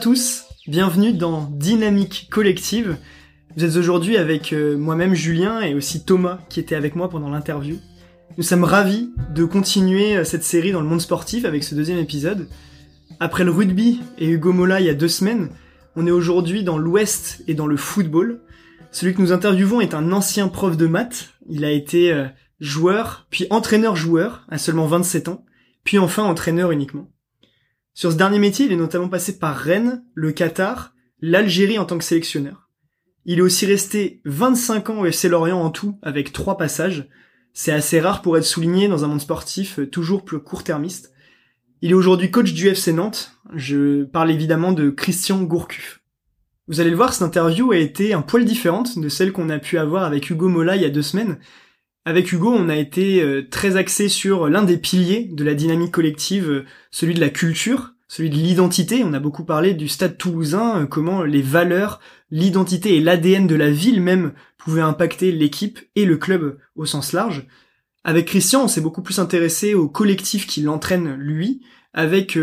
Tous, bienvenue dans Dynamique Collective. Vous êtes aujourd'hui avec euh, moi-même Julien et aussi Thomas qui était avec moi pendant l'interview. Nous sommes ravis de continuer euh, cette série dans le monde sportif avec ce deuxième épisode. Après le rugby et Hugo Mola il y a deux semaines, on est aujourd'hui dans l'Ouest et dans le football. Celui que nous interviewons est un ancien prof de maths. Il a été euh, joueur, puis entraîneur-joueur à seulement 27 ans, puis enfin entraîneur uniquement. Sur ce dernier métier, il est notamment passé par Rennes, le Qatar, l'Algérie en tant que sélectionneur. Il est aussi resté 25 ans au FC Lorient en tout, avec trois passages. C'est assez rare pour être souligné dans un monde sportif euh, toujours plus court-termiste. Il est aujourd'hui coach du FC Nantes. Je parle évidemment de Christian Gourcuff. Vous allez le voir, cette interview a été un poil différente de celle qu'on a pu avoir avec Hugo Mola il y a deux semaines. Avec Hugo, on a été euh, très axé sur l'un des piliers de la dynamique collective, euh, celui de la culture, celui de l'identité. On a beaucoup parlé du stade toulousain, euh, comment les valeurs, l'identité et l'ADN de la ville même pouvaient impacter l'équipe et le club au sens large. Avec Christian, on s'est beaucoup plus intéressé au collectif qui l'entraîne lui, avec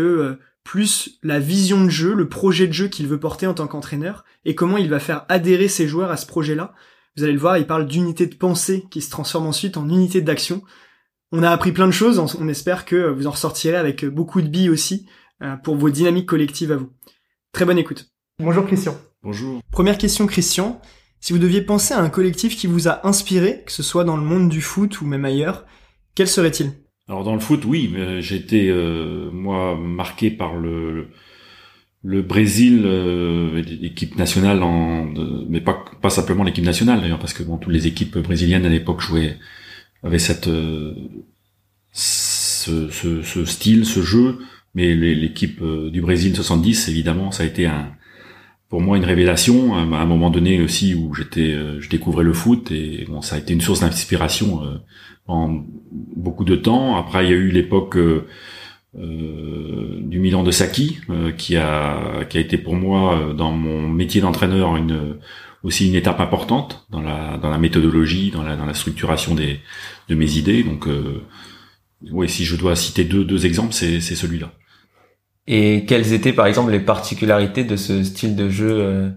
plus la vision de jeu, le projet de jeu qu'il veut porter en tant qu'entraîneur, et comment il va faire adhérer ses joueurs à ce projet-là. Vous allez le voir, il parle d'unité de pensée qui se transforme ensuite en unité d'action. On a appris plein de choses, on espère que vous en ressortirez avec beaucoup de billes aussi euh, pour vos dynamiques collectives à vous. Très bonne écoute. Bonjour Christian. Bonjour. Première question Christian. Si vous deviez penser à un collectif qui vous a inspiré, que ce soit dans le monde du foot ou même ailleurs, quel serait-il? Alors dans le foot, oui, j'ai été euh, moi marqué par le le Brésil, euh, l'équipe nationale, en, mais pas pas simplement l'équipe nationale d'ailleurs, parce que bon, toutes les équipes brésiliennes à l'époque jouaient avaient cette euh, ce, ce, ce, style, ce jeu, mais l'équipe du Brésil 70, évidemment, ça a été un pour moi une révélation à un moment donné aussi où j'étais euh, je découvrais le foot et bon ça a été une source d'inspiration euh, en beaucoup de temps. Après il y a eu l'époque euh, du Milan de Saki qui a qui a été pour moi dans mon métier d'entraîneur une aussi une étape importante dans la dans la méthodologie dans la dans la structuration des de mes idées. Donc oui si je dois citer deux deux exemples c'est c'est celui-là. Et quelles étaient par exemple les particularités de ce style de jeu euh,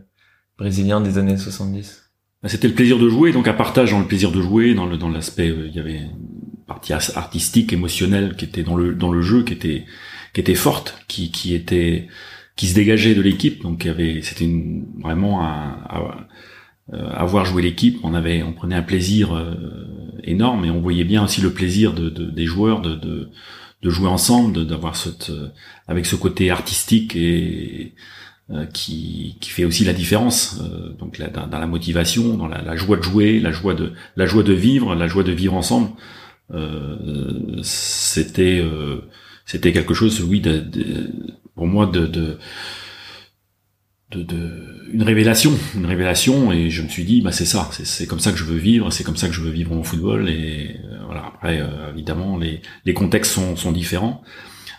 brésilien des années 70 bah, C'était le plaisir de jouer, donc un partage dans le plaisir de jouer, dans le dans l'aspect, euh, il y avait partie artistique, émotionnelle qui était dans le dans le jeu, qui était qui était forte, qui qui était qui se dégageait de l'équipe, donc il y avait c'était vraiment un, euh, avoir joué l'équipe, on avait on prenait un plaisir énorme et on voyait bien aussi le plaisir de, de des joueurs de, de de jouer ensemble, d'avoir cette euh, avec ce côté artistique et euh, qui, qui fait aussi la différence euh, donc là, dans, la motivation dans la, la, joie de jouer la joie de la joie de vivre la joie de vivre ensemble. euh, c'était c'était quelque chose oui de, de, pour moi de, de de, une révélation, une révélation, et je me suis dit, bah c'est ça, c'est comme ça que je veux vivre, c'est comme ça que je veux vivre mon football, et euh, voilà. Après, euh, évidemment, les, les contextes sont, sont différents.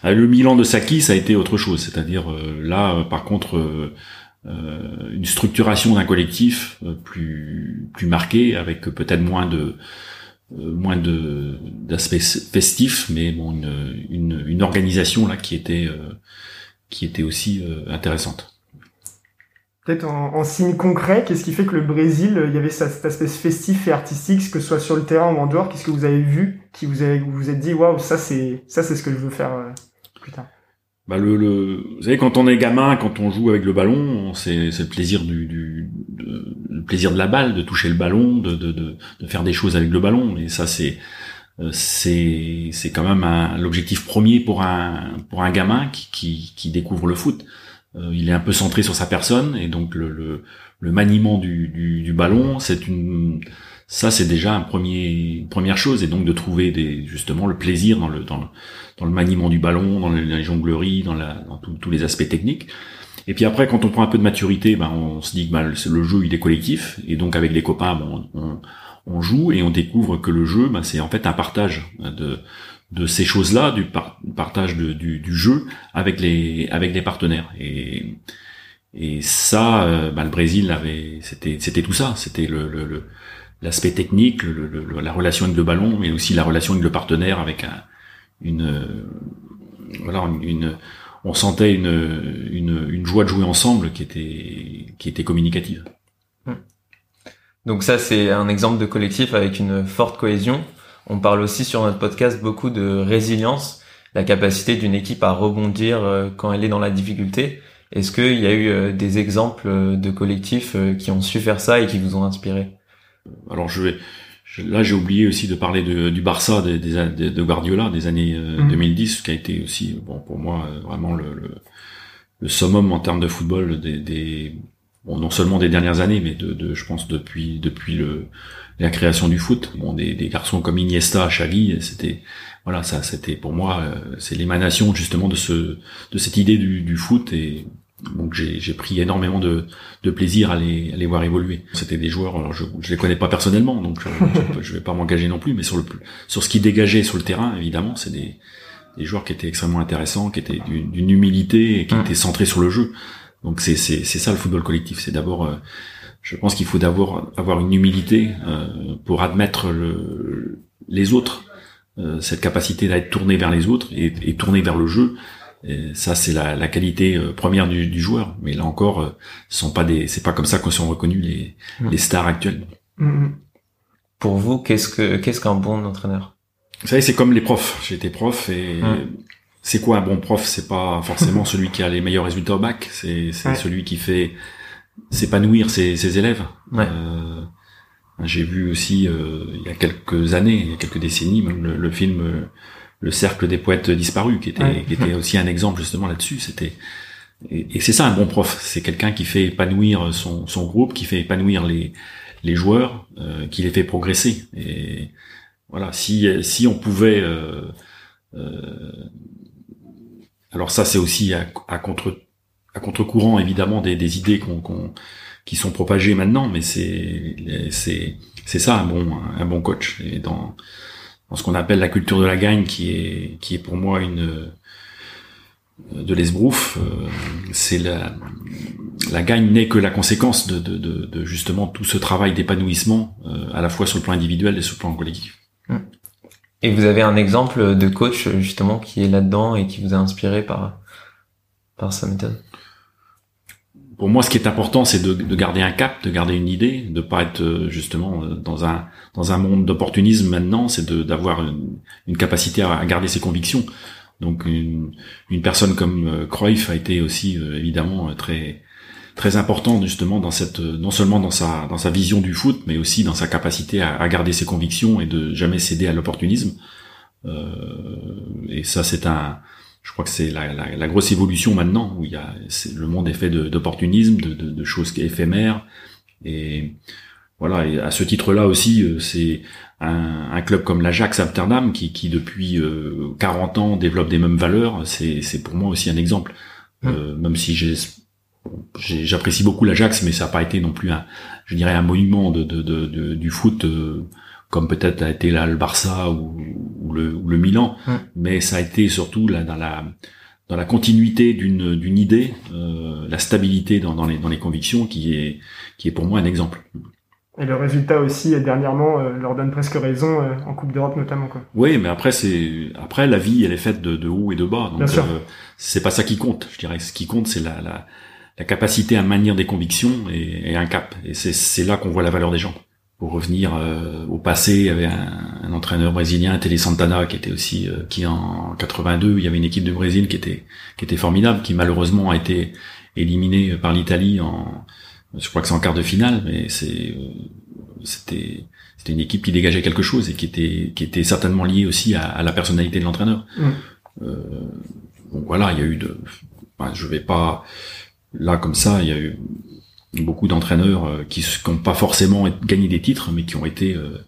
Euh, le Milan de Saki, ça a été autre chose, c'est-à-dire là, par contre, une structuration d'un collectif plus plus marquée, avec peut-être moins de moins de d'aspects festifs, mais bon, une, une, une organisation là qui était qui était aussi intéressante peut-être en, signe concret, qu'est-ce qui fait que le Brésil, il y avait cet aspect festif et artistique, que ce soit sur le terrain ou en dehors, qu'est-ce que vous avez vu, qui vous avez, vous, vous êtes dit, waouh, ça c'est, ça c'est ce que je veux faire euh, plus tard? Bah le, le, vous savez, quand on est gamin, quand on joue avec le ballon, c'est, le plaisir du, du le plaisir de la balle, de toucher le ballon, de, de, de, de faire des choses avec le ballon. Et ça, c'est, euh, c'est, c'est quand même l'objectif premier pour un, pour un gamin qui, qui, qui découvre le foot. Euh, il est un peu centré sur sa personne et donc le, le, le maniement du, du, du ballon, c'est une ça c'est déjà un premier première chose et donc de trouver des justement le plaisir dans le dans le, dans le maniement du ballon, dans la jonglerie, dans la dans tous les aspects techniques. Et puis après, quand on prend un peu de maturité, ben on se dit que ben, le jeu il est collectif et donc avec les copains, bon, on, on joue et on découvre que le jeu, ben, c'est en fait un partage de de ces choses-là, du partage de, du, du, jeu avec les avec les partenaires. Et et ça, euh, bah, le Brésil avait, c'était c'était tout ça. C'était le, le, l'aspect technique, la relation avec le ballon, mais aussi la relation avec le partenaire, avec un, une voilà une on sentait une, une, joie de jouer ensemble qui était qui était communicative. Donc ça, c'est un exemple de collectif avec une forte cohésion. On parle aussi sur notre podcast beaucoup de résilience, la capacité d'une équipe à rebondir euh, quand elle est dans la difficulté. Est-ce qu'il y a eu euh, des exemples euh, de collectifs qui ont su faire ça et qui vous ont inspiré? Alors je vais là j'ai oublié aussi de parler de, du Barça des, des, de Guardiola des années 2010 mhm. qui a été aussi bon pour moi vraiment le, le, le summum en termes de football des, des bon, non seulement des dernières années, mais de, de je pense depuis depuis le la création du foot. Bon, des, des garçons comme Iniesta, Xavi, c'était voilà, ça, c'était pour moi, euh, c'est l'émanation justement de ce de cette idée du, du foot et donc j'ai pris énormément de, de plaisir à les, à les voir évoluer. C'était des joueurs, alors je, je les connais pas personnellement, donc je, je vais pas m'engager non plus, mais sur le sur ce qui dégageait sur le terrain, évidemment, c'est des, des joueurs qui étaient extrêmement intéressants, qui étaient d'une humilité et qui mmh. étaient centrés sur le jeu. Donc c'est c'est c'est ça le football collectif. C'est d'abord, euh, je pense qu'il faut d'abord avoir une humilité euh, pour admettre le, les autres, euh, cette capacité d'être tourné vers les autres et, et tourné vers le jeu. Et ça c'est la, la qualité première du, du, joueur. Mais là encore, ce sont pas des, c'est pas comme ça que sont reconnus les mmh. les stars actuelles. Mmh, mmh. Pour vous, qu'est-ce que qu'est-ce qu'un bon entraîneur? Vous savez, c'est comme les profs. J'étais prof et c'est quoi un bon prof? C'est pas forcément celui qui a les meilleurs résultats au bac, c'est celui qui fait s'épanouir ses, ses, élèves. Euh, J'ai vu aussi euh, il y a quelques années, il y a quelques décennies, le, film euh, Le cercle des poètes disparus, qui était, qui était aussi un exemple justement là-dessus. C'était et, c'est ça un bon prof, c'est quelqu'un qui fait épanouir son, son groupe, qui fait épanouir les les joueurs, euh, qui les fait progresser. Et voilà, si si on pouvait euh, alors ça, c'est aussi à, contre à contre-courant évidemment des, des idées qu'on, qui sont propagées maintenant, mais c'est c'est c'est ça un bon un bon coach. Et dans dans ce qu'on appelle la culture de la gagne, qui est qui est pour moi une de l'esbrouf, euh, c'est la la gagne n'est que la conséquence de, de, de, justement tout ce travail d'épanouissement euh, à la fois sur le plan individuel et sur le plan collectif. Mmh. Et vous avez un exemple de coach justement qui est là-dedans et qui vous a inspiré par par sa méthode? Pour moi, ce qui est important, c'est de, de, garder un cap, de garder une idée, de pas être euh, justement euh, dans un dans un monde d'opportunisme maintenant. C'est d'avoir une, une, capacité à, garder ses convictions. Donc une, une personne comme euh, Cruyff a été aussi évidemment très très important justement dans cette non seulement dans sa dans sa vision du foot mais aussi dans sa capacité à, à garder ses convictions et de jamais céder à l'opportunisme euh, et ça c'est un je crois que c'est la, la, la, grosse évolution maintenant où il y a le monde est fait d'opportunisme de, de, de, choses éphémères. Et voilà et à ce titre là aussi euh, c'est un, un, club comme l'Ajax Amsterdam qui, qui depuis euh, 40 ans développe des mêmes valeurs. C'est pour moi aussi un exemple. Mmh. euh, même si j'ai j'apprécie beaucoup l'Ajax, mais ça n'a pas été non plus un, je dirais, un monument de, de, de, du foot euh, comme peut-être a été là le Barça ou, ou, le, ou le, Milan, mais ça a été surtout là dans la dans la continuité d'une d'une idée, euh, la stabilité dans, dans, les dans les convictions qui est qui est pour moi un exemple. Et le résultat aussi dernièrement euh, leur donne presque raison euh, en Coupe d'Europe notamment quoi. Oui, mais après c'est après la vie elle est faite de, de haut et de bas, donc c'est pas ça qui compte. Je dirais ce qui compte c'est la, la la capacité à maintenir des convictions et, un cap. Et c'est là qu'on voit la valeur des gens. Pour revenir euh, au passé, il y avait un, entraîneur brésilien, Tele Santana, qui était aussi, euh, qui en 82, il y avait une équipe de Brésil qui était, qui était formidable, qui malheureusement a été éliminée par l'Italie en, je crois que c'est en quart de finale, mais c'est, euh, c'était, c'était une équipe qui dégageait quelque chose et qui était, qui était certainement liée aussi à, la personnalité de l'entraîneur. Mmh. donc voilà, il y a eu de, je vais pas, Là, comme ça, il y a eu beaucoup d'entraîneurs euh, qui n'ont pas forcément gagné des titres, mais qui ont été euh,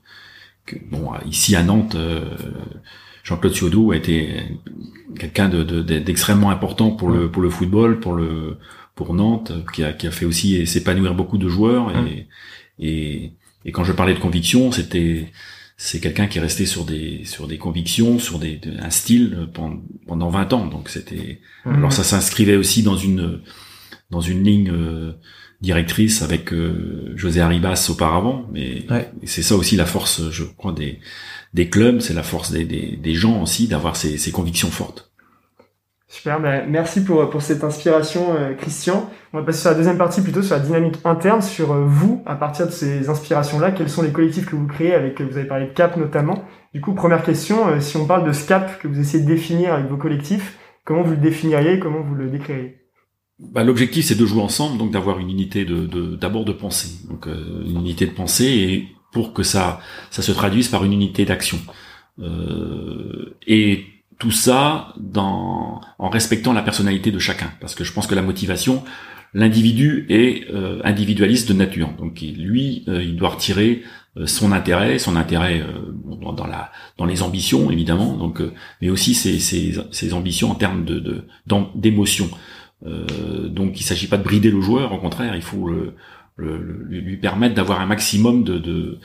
bon ici à Nantes. Euh, Jean-Claude Ciodo a été quelqu'un d'extrêmement de, important pour le pour le football, pour le pour Nantes, qui a, qui a fait aussi s'épanouir beaucoup de joueurs. Et, et, et quand je parlais de conviction, c'était c'est quelqu'un qui est resté sur des sur des convictions, sur des un style pendant, pendant 20 ans. Donc c'était alors ça s'inscrivait aussi dans une dans une ligne euh, directrice avec euh, José Arribas auparavant, mais c'est ça aussi la force, je crois, des, des clubs, c'est la force des, des, des gens aussi d'avoir ces, ces convictions fortes. Super, ben, merci pour, pour cette inspiration, euh, Christian. On va passer sur la deuxième partie, plutôt sur la dynamique interne, sur euh, vous, à partir de ces inspirations-là, quels sont les collectifs que vous créez avec, vous avez parlé de CAP notamment. Du coup, première question, euh, si on parle de ce CAP que vous essayez de définir avec vos collectifs, comment vous le définiriez, comment vous le décririez? Bah, L'objectif, c'est de jouer ensemble, donc d'avoir une unité de d'abord de, pensée, donc une unité de pensée, et pour que ça ça se traduise par une unité d'action. et tout ça dans, en respectant la personnalité de chacun, parce que je pense que la motivation, l'individu est euh, individualiste de nature, donc lui, euh, il doit retirer euh, son intérêt, son intérêt dans la dans les ambitions évidemment, donc mais aussi ses, ses, ses, ambitions en termes de d'émotion. Donc il s'agit pas de brider le joueur, au contraire, il faut le, lui permettre d'avoir un maximum de, de,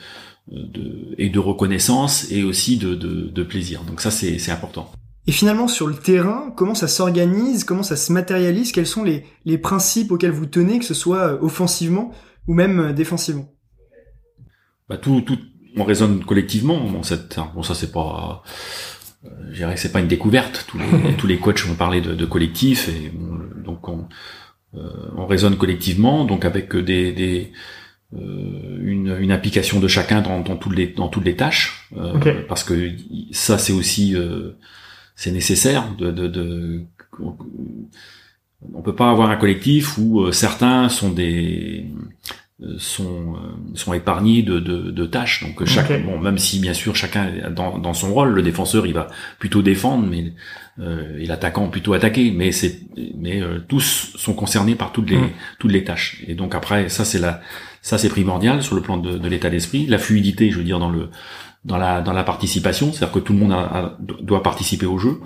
de, et de reconnaissance et aussi de, plaisir. Donc ça c'est important. Et finalement, sur le terrain, comment ça s'organise, comment ça se matérialise, quels sont les, les principes auxquels vous tenez, que ce soit euh, offensivement ou même euh, défensivement? Bah, tout, tout, on raisonne collectivement. Bon, cette, bon ça c'est pas, euh, je dirais que c'est pas une découverte. Tous les, tous les coachs vont parler de, de collectif et donc on, euh, on raisonne collectivement, donc avec des, des euh, une, une, application de chacun dans, dans toutes les dans toutes les tâches, parce que ça c'est aussi c'est nécessaire de, de, de, on peut pas avoir un collectif où euh, certains sont des euh, sont euh, sont épargnés de, de, de tâches. Donc chaque bon même si bien sûr chacun dans, dans son rôle le défenseur il va plutôt défendre mais euh, et l'attaquant plutôt attaquer. Mais c'est mais tous sont concernés par toutes les toutes les tâches. Et donc après ça c'est la ça c'est primordial sur le plan de, de l'état d'esprit. La fluidité je veux dire dans le dans la dans la participation, c'est-à-dire que tout le monde a, doit participer au jeu.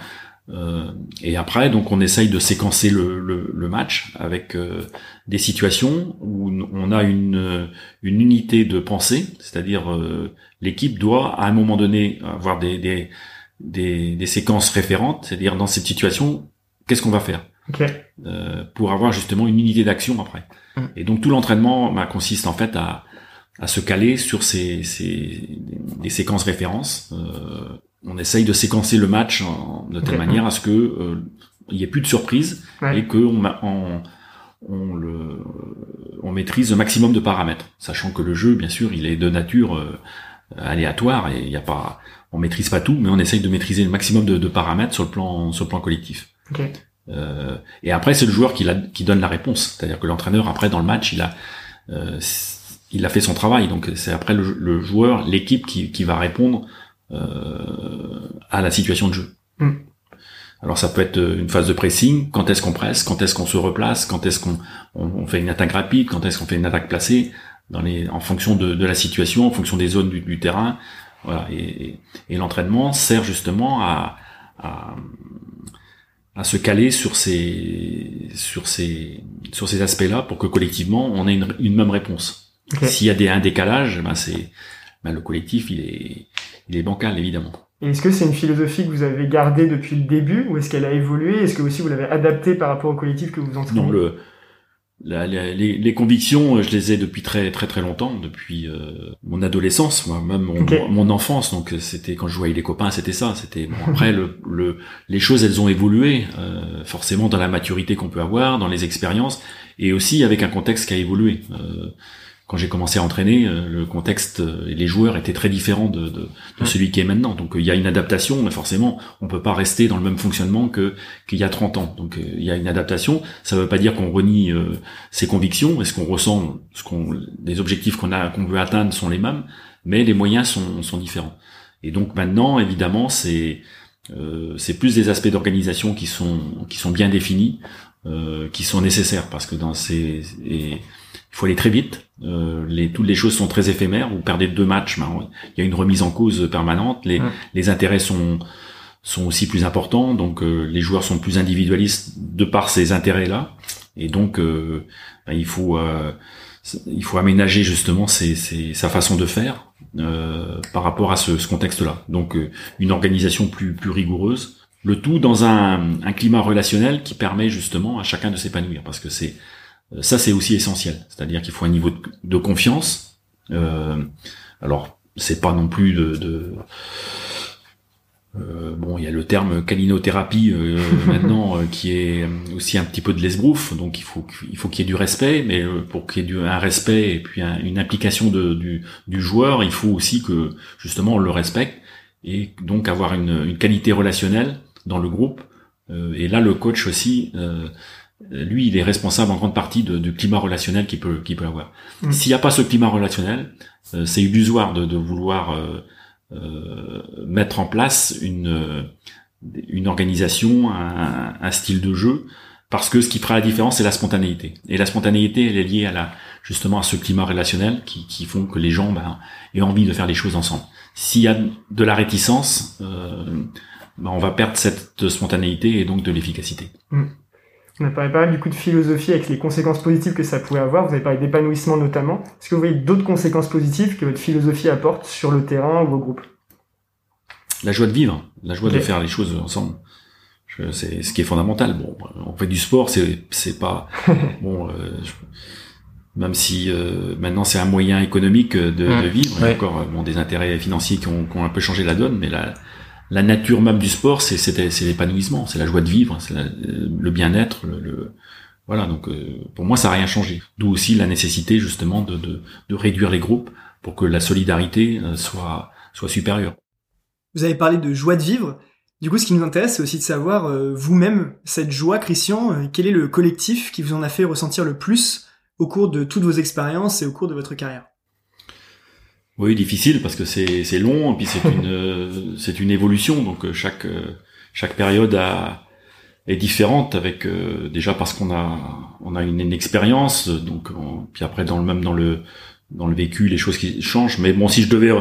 Euh, et après, donc on essaye de séquencer le, le, le match avec euh, des situations où on a une, une unité de pensée, c'est-à-dire euh, l'équipe doit à un moment donné avoir des, des, des, des séquences référentes, c'est-à-dire dans cette situation, qu'est-ce qu'on va faire? Euh, pour avoir justement une unité d'action après. Mm. Et donc tout l'entraînement bah, consiste en fait à, à se caler sur ces, ces des séquences références. On essaye de séquencer le match de telle manière à ce que euh, il y ait plus de surprises et que on, on, on, le on maîtrise le maximum de paramètres, sachant que le jeu, bien sûr, il est de nature euh, aléatoire et il n'y a pas, on maîtrise pas tout, mais on essaye de maîtriser le maximum de, de paramètres sur le plan sur le plan collectif. Euh, et après, c'est le joueur qui, la, qui donne la réponse, c'est-à-dire que l'entraîneur après dans le match, il a euh, il a fait son travail. Donc c'est après le, joueur, l'équipe qui, qui, va répondre à la situation de jeu. Mm. Alors ça peut être une phase de pressing, quand est-ce qu'on presse, quand est-ce qu'on se replace, quand est-ce qu'on on, fait une attaque rapide, quand est-ce qu'on fait une attaque placée, dans les, en fonction de, de la situation, en fonction des zones du, terrain. Voilà. Et, et, l'entraînement sert justement à, à, à, se caler sur ces sur ces sur ces aspects-là pour que collectivement on ait une, une même réponse. S'il y a des, un décalage, ben c'est ben le collectif, il est, il est bancal, évidemment. Est-ce que c'est une philosophie que vous avez gardée depuis le début ou est-ce qu'elle a évolué? Est-ce que aussi vous l'avez adaptée par rapport au collectif que vous entraînez Non, le, la, les, les, convictions, je les ai depuis très très très longtemps, depuis euh, mon adolescence, moi, même mon, mon, enfance. Donc c'était quand je avec les copains, c'était ça. C'était bon, après le, le, les choses, elles ont évolué euh, forcément dans la maturité qu'on peut avoir, dans les expériences, et aussi avec un contexte qui a évolué. Euh, quand j'ai commencé à entraîner, euh, le contexte euh, et les joueurs étaient très différents de, de, de celui qui est maintenant. Donc il y a une adaptation, mais forcément, on peut pas rester dans le même fonctionnement que qu'il y a 30 ans. Donc euh, il y a une adaptation. Ça veut pas dire qu'on renie ses convictions, est-ce qu'on ressent, ce qu'on, les objectifs qu'on a, qu'on veut atteindre sont les mêmes, mais les moyens sont, sont différents. Et donc maintenant, évidemment, c'est euh, c'est plus des aspects d'organisation qui sont qui sont bien définis, euh, qui sont nécessaires parce que dans ces et, il faut aller très vite. Euh, les, toutes les choses sont très éphémères. Vous perdez deux matchs, ben, il y a une remise en cause permanente. Les, les intérêts sont sont aussi plus importants, donc euh, les joueurs sont plus individualistes de par ces intérêts-là, et donc euh, ben, il faut euh, il faut aménager justement ses, ses, sa façon de faire par rapport à ce, ce contexte-là. Donc une organisation plus plus rigoureuse, le tout dans un, un climat relationnel qui permet justement à chacun de s'épanouir, parce que c'est euh, ça, c'est aussi essentiel. C'est-à-dire qu'il faut un niveau de, confiance. Euh, alors, c'est pas non plus de, Euh, bon, il y a le terme caninothérapie euh, maintenant euh, qui est aussi un petit peu de l'esbrouf, donc il faut il faut qu'il y ait du respect, mais pour qu'il y ait du, un respect et puis une implication de, du, du, joueur, il faut aussi que justement on le respecte et donc avoir une, une qualité relationnelle dans le groupe. et là, le coach aussi, lui, il est responsable en grande partie de, du climat relationnel qu'il peut qu'il peut avoir. Mmh. S'il n'y a pas ce climat relationnel, c'est illusoire de, de vouloir euh, mettre en place une, une organisation, un, un, style de jeu, parce que ce qui fera la différence, c'est la spontanéité. Et la spontanéité, elle est liée à la justement à ce climat relationnel qui, qui font que les gens ben, aient envie de faire les choses ensemble. S'il y a de la réticence, euh, ben, on va perdre cette spontanéité et donc de l'efficacité. Mmh. On a parlé pas mal du coup de philosophie avec les conséquences positives que ça pouvait avoir. Vous avez parlé d'épanouissement notamment. Est-ce que vous voyez d'autres conséquences positives que votre philosophie apporte sur le terrain ou au groupe? La joie de vivre, la joie de faire les choses ensemble. C'est ce qui est fondamental. Bon, on fait du sport, c'est pas bon. Euh, même si euh, maintenant c'est un moyen économique de, de vivre, il y a encore bon, des intérêts financiers qui ont, qui ont un peu changé la donne, mais la, la nature même du sport, c'est l'épanouissement, c'est la joie de vivre, c'est le bien-être, le, voilà. Donc euh, pour moi, ça n'a rien changé. D'où aussi la nécessité justement de, réduire les groupes pour que la solidarité euh, soit supérieure. Vous avez parlé de joie de vivre. Du coup, ce qui nous intéresse, c'est aussi de savoir euh, vous-même cette joie, Christian. quel est le collectif qui vous en a fait ressentir le plus au cours de toutes vos expériences et au cours de votre carrière? Oui, difficile parce que c'est c'est long et puis c'est une c'est une évolution donc euh, chaque euh, chaque période a est différente avec euh, déjà parce qu'on a on a une, expérience donc puis après dans le même dans le dans le vécu les choses qui changent mais bon si je devais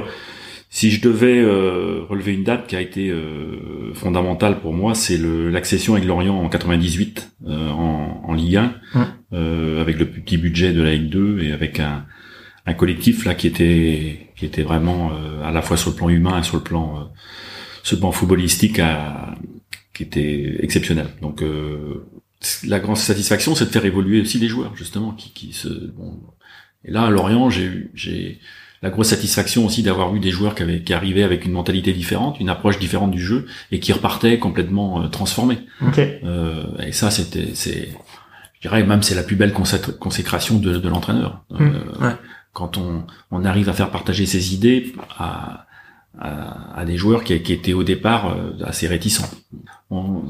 si je devais relever une date qui a été fondamentale pour moi, c'est l'accession avec Lorient en 98 en, en Ligue 1, mmh. avec le petit budget de la Ligue 2 et avec un, un collectif là qui était qui était vraiment euh, à la fois sur le plan humain et sur le plan euh, sur le plan footballistique à, qui était exceptionnel. Donc euh, la grande satisfaction, c'est de faire évoluer aussi les joueurs justement qui, qui se bon. Et là à Lorient, j'ai eu j'ai la grosse satisfaction aussi d'avoir eu des joueurs qui avaient qui arrivaient avec une mentalité différente, une approche différente du jeu et qui repartaient complètement transformés. et ça c'était c'est je dirais même c'est la plus belle consécration de, de l'entraîneur. Mmh. Ouais quand on, on arrive à faire partager ses idées à, à, des joueurs qui, qui, étaient au départ euh, assez réticents.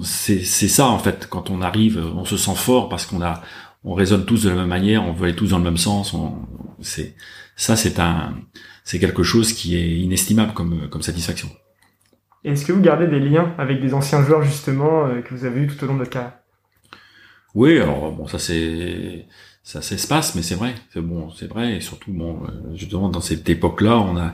C'est ça en fait, quand on arrive, on se sent fort parce qu'on a, on raisonne tous de la même manière, on veut aller tous dans le même sens. C'est ça, c'est un, c'est quelque chose qui est inestimable comme, comme satisfaction. Est-ce que vous gardez des liens avec des anciens joueurs justement euh, que vous avez eu tout au long de votre carrière? Oui, alors bon, ça c'est ça s'espace, mais c'est vrai, c'est bon, c'est vrai, et surtout bon, euh, justement dans cette époque-là, on a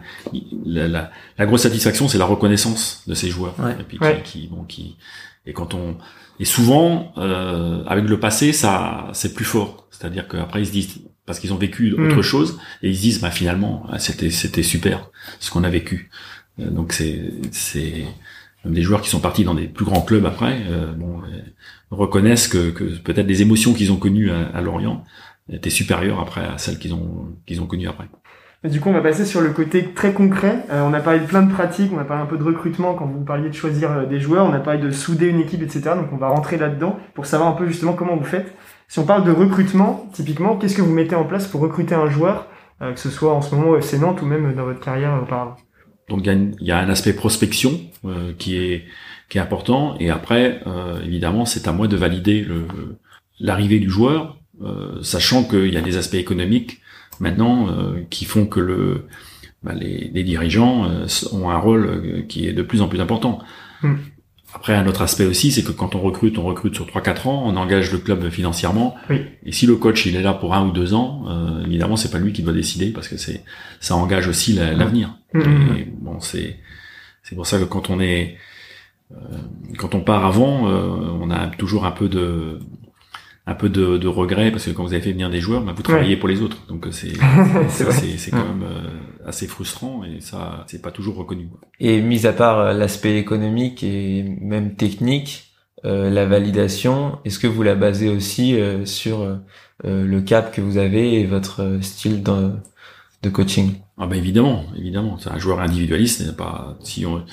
la, la, la grosse satisfaction, c'est la reconnaissance de ces joueurs, et puis qui, bon, qui, et quand on, et souvent euh, avec le passé, ça, c'est plus fort, c'est-à-dire qu'après ils se disent parce qu'ils ont vécu hmm. autre chose et ils se disent bah finalement ah, c'était c'était super ce qu'on a vécu, euh, donc c'est c'est même des joueurs qui sont partis dans des plus grands clubs après, euh, bon, reconnaissent que, peut-être les émotions qu'ils ont connues à, Lorient étaient supérieures après à celles qu'ils ont qu'ils ont connues après. du coup, on va passer sur le côté très concret. Euh, on a parlé de plein de pratiques, on a parlé un peu de recrutement quand vous parliez de choisir euh, des joueurs, on a parlé de souder une équipe, etc. Donc on va rentrer là-dedans pour savoir un peu justement comment vous faites. Si on parle de recrutement, typiquement, qu'est-ce que vous mettez en place pour recruter un joueur, euh, que ce soit en ce moment au FC Nantes ou même dans votre carrière auparavant? Donc il y, a un aspect prospection qui est qui est important. Et après, euh, évidemment, c'est à moi de valider l'arrivée du joueur, euh, sachant qu'il y a des aspects économiques maintenant euh, qui font que bah, les, les, dirigeants ont un rôle qui est de plus en plus important. Hmm. Après, un autre aspect aussi, c'est que quand on recrute, on recrute sur 3-4 ans, on engage le club financièrement. Oui. Et si le coach il est là pour un ou deux ans, euh, évidemment, c'est pas lui qui doit décider parce que c'est ça engage aussi l'avenir. Hmm. bon, c'est c'est pour ça que quand on est euh, quand on part avant, euh, on a toujours un peu de un peu de, de regret parce que quand vous avez fait venir des joueurs, bah, vous travaillez pour les autres, donc euh, c'est c'est quand même assez frustrant et ça c'est pas toujours reconnu. Et mis à part l'aspect économique et même technique, euh, la validation, est-ce que vous la basez aussi sur euh, le cap que vous avez et votre style de, de coaching? Ah bah évidemment, évidemment, c'est un joueur individualiste, pas si on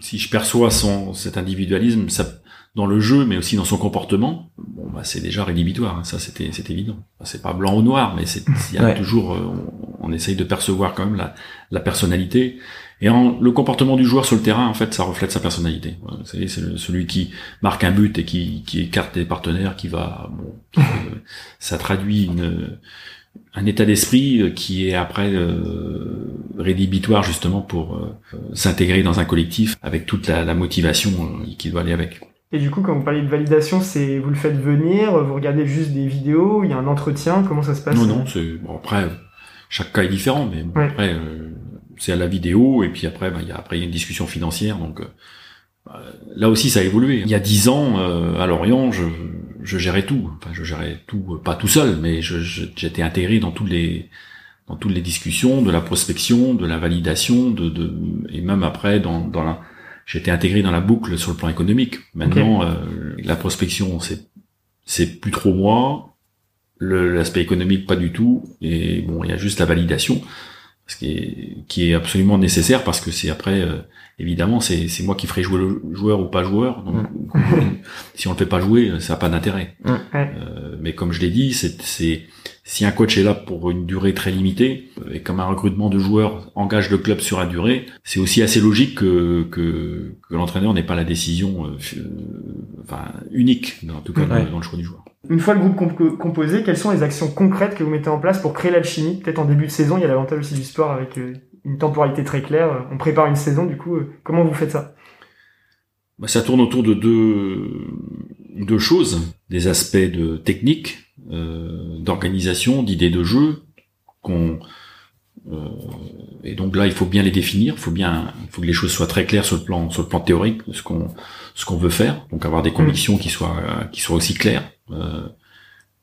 si je perçois son cet individualisme, ça, dans le jeu, mais aussi dans son comportement, bon bah c'est déjà rédhibitoire. Hein, ça c'était c'est évident. C'est pas blanc ou noir, mais c'est il y a toujours on, on, essaye de percevoir quand même la, la personnalité et en, le comportement du joueur sur le terrain, en fait, ça reflète sa personnalité. Vous savez, c'est celui qui marque un but et qui, qui écarte des partenaires, qui va, bon, ça traduit une, un état d'esprit qui est après euh, rédhibitoire justement pour euh, s'intégrer dans un collectif avec toute la, la motivation euh, qui doit aller avec. Et du coup, quand vous parlez de validation, c'est vous le faites venir, vous regardez juste des vidéos, il y a un entretien, comment ça se passe Non, non, c'est bon après chaque cas est différent, mais bon, après euh, c'est à la vidéo et puis après bah, il y a après y a une discussion financière donc euh, bah, là aussi ça a évolué. Il y a dix ans euh, à Lorient je, je gérais tout, enfin je gérais tout euh, pas tout seul mais j'étais intégré dans toutes les dans toutes les discussions de la prospection, de la validation, de, de et même après dans dans la j'étais intégré dans la boucle sur le plan économique. Maintenant la prospection c'est c'est plus trop moi, l'aspect économique pas du tout. Et bon il y a juste la validation ce qui est, qui est absolument nécessaire parce que c'est après euh, évidemment c'est c'est moi qui ferai jouer le joueur ou pas joueur. Donc mm. si on le fait pas jouer ça n'a pas d'intérêt. Mm. euh, mais comme je l'ai dit c'est c'est si un coach est là pour une durée très limitée et comme un recrutement de joueurs engage le club sur la durée c'est aussi assez logique que que, que l'entraîneur n'ait pas la décision euh, enfin unique en tout cas dans le choix du joueur. Une fois le groupe composé, quelles sont les actions concrètes que vous mettez en place pour créer l'alchimie Peut-être en début de saison, il y a l'avantage aussi du sport avec euh, une temporalité très claire. On prépare une saison, du coup, euh, comment vous faites ça? Bah, Ça tourne autour de deux, deux choses, des aspects de technique, euh, d'organisation, d'idées de jeu, qu'on euh, et donc là, il faut bien les définir. Il faut bien, il faut que les choses soient très claires sur le plan, sur le plan théorique, ce qu'on, ce qu'on veut faire. Donc avoir des mmh. convictions qui soient, qui soient aussi claires. Euh,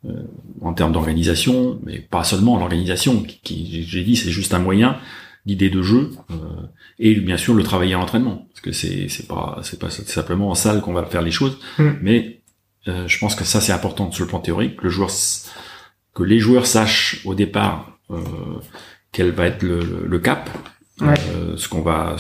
euh, en termes d'organisation, mais pas seulement l'organisation, qui, j'ai dit, c'est juste un moyen d'idée de jeu, euh, et bien sûr le travailler à l'entraînement, parce que c'est c'est pas c'est pas simplement en salle qu'on va faire les choses, mm. mais je pense que ça c'est important sur le plan théorique, le joueur que les joueurs sachent au départ quel va être le, le cap, ce qu'on va,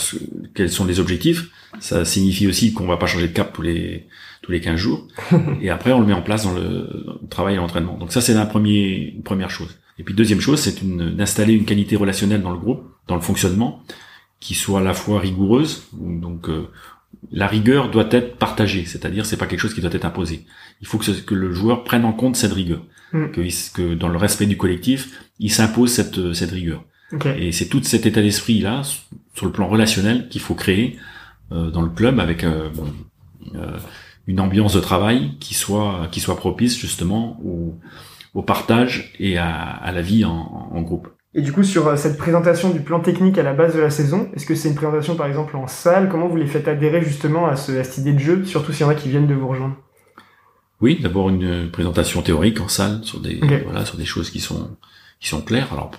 quels sont les objectifs. Ça signifie aussi qu'on va pas changer de cap tous les tous les 15 jours. et après, on le met en place dans le, travail et l'entraînement. Donc ça, c'est la premier, une première chose. Et puis deuxième chose, c'est d'installer une qualité relationnelle dans le groupe, dans le fonctionnement, qui soit à la fois rigoureuse. Donc euh, la rigueur doit être partagée, c'est-à-dire c'est pas quelque chose qui doit être imposé. Il faut que, que le joueur prenne en compte cette rigueur, mm. que, que, dans le respect du collectif, il s'impose cette, cette rigueur. Et c'est tout cet état d'esprit là, sur le plan relationnel, qu'il faut créer euh, dans le club avec euh, euh, une ambiance de travail qui soit qui soit propice justement au, au partage et à, à la vie en, en, groupe. Et du coup, sur euh, cette présentation du plan technique à la base de la saison, est-ce que c'est une présentation par exemple en salle? Comment vous les faites adhérer justement à, ce, à cette idée de jeu, surtout s'il y en a qui viennent de vous rejoindre? Oui, d'abord une présentation théorique en salle sur des voilà sur des choses qui sont qui sont claires. Alors,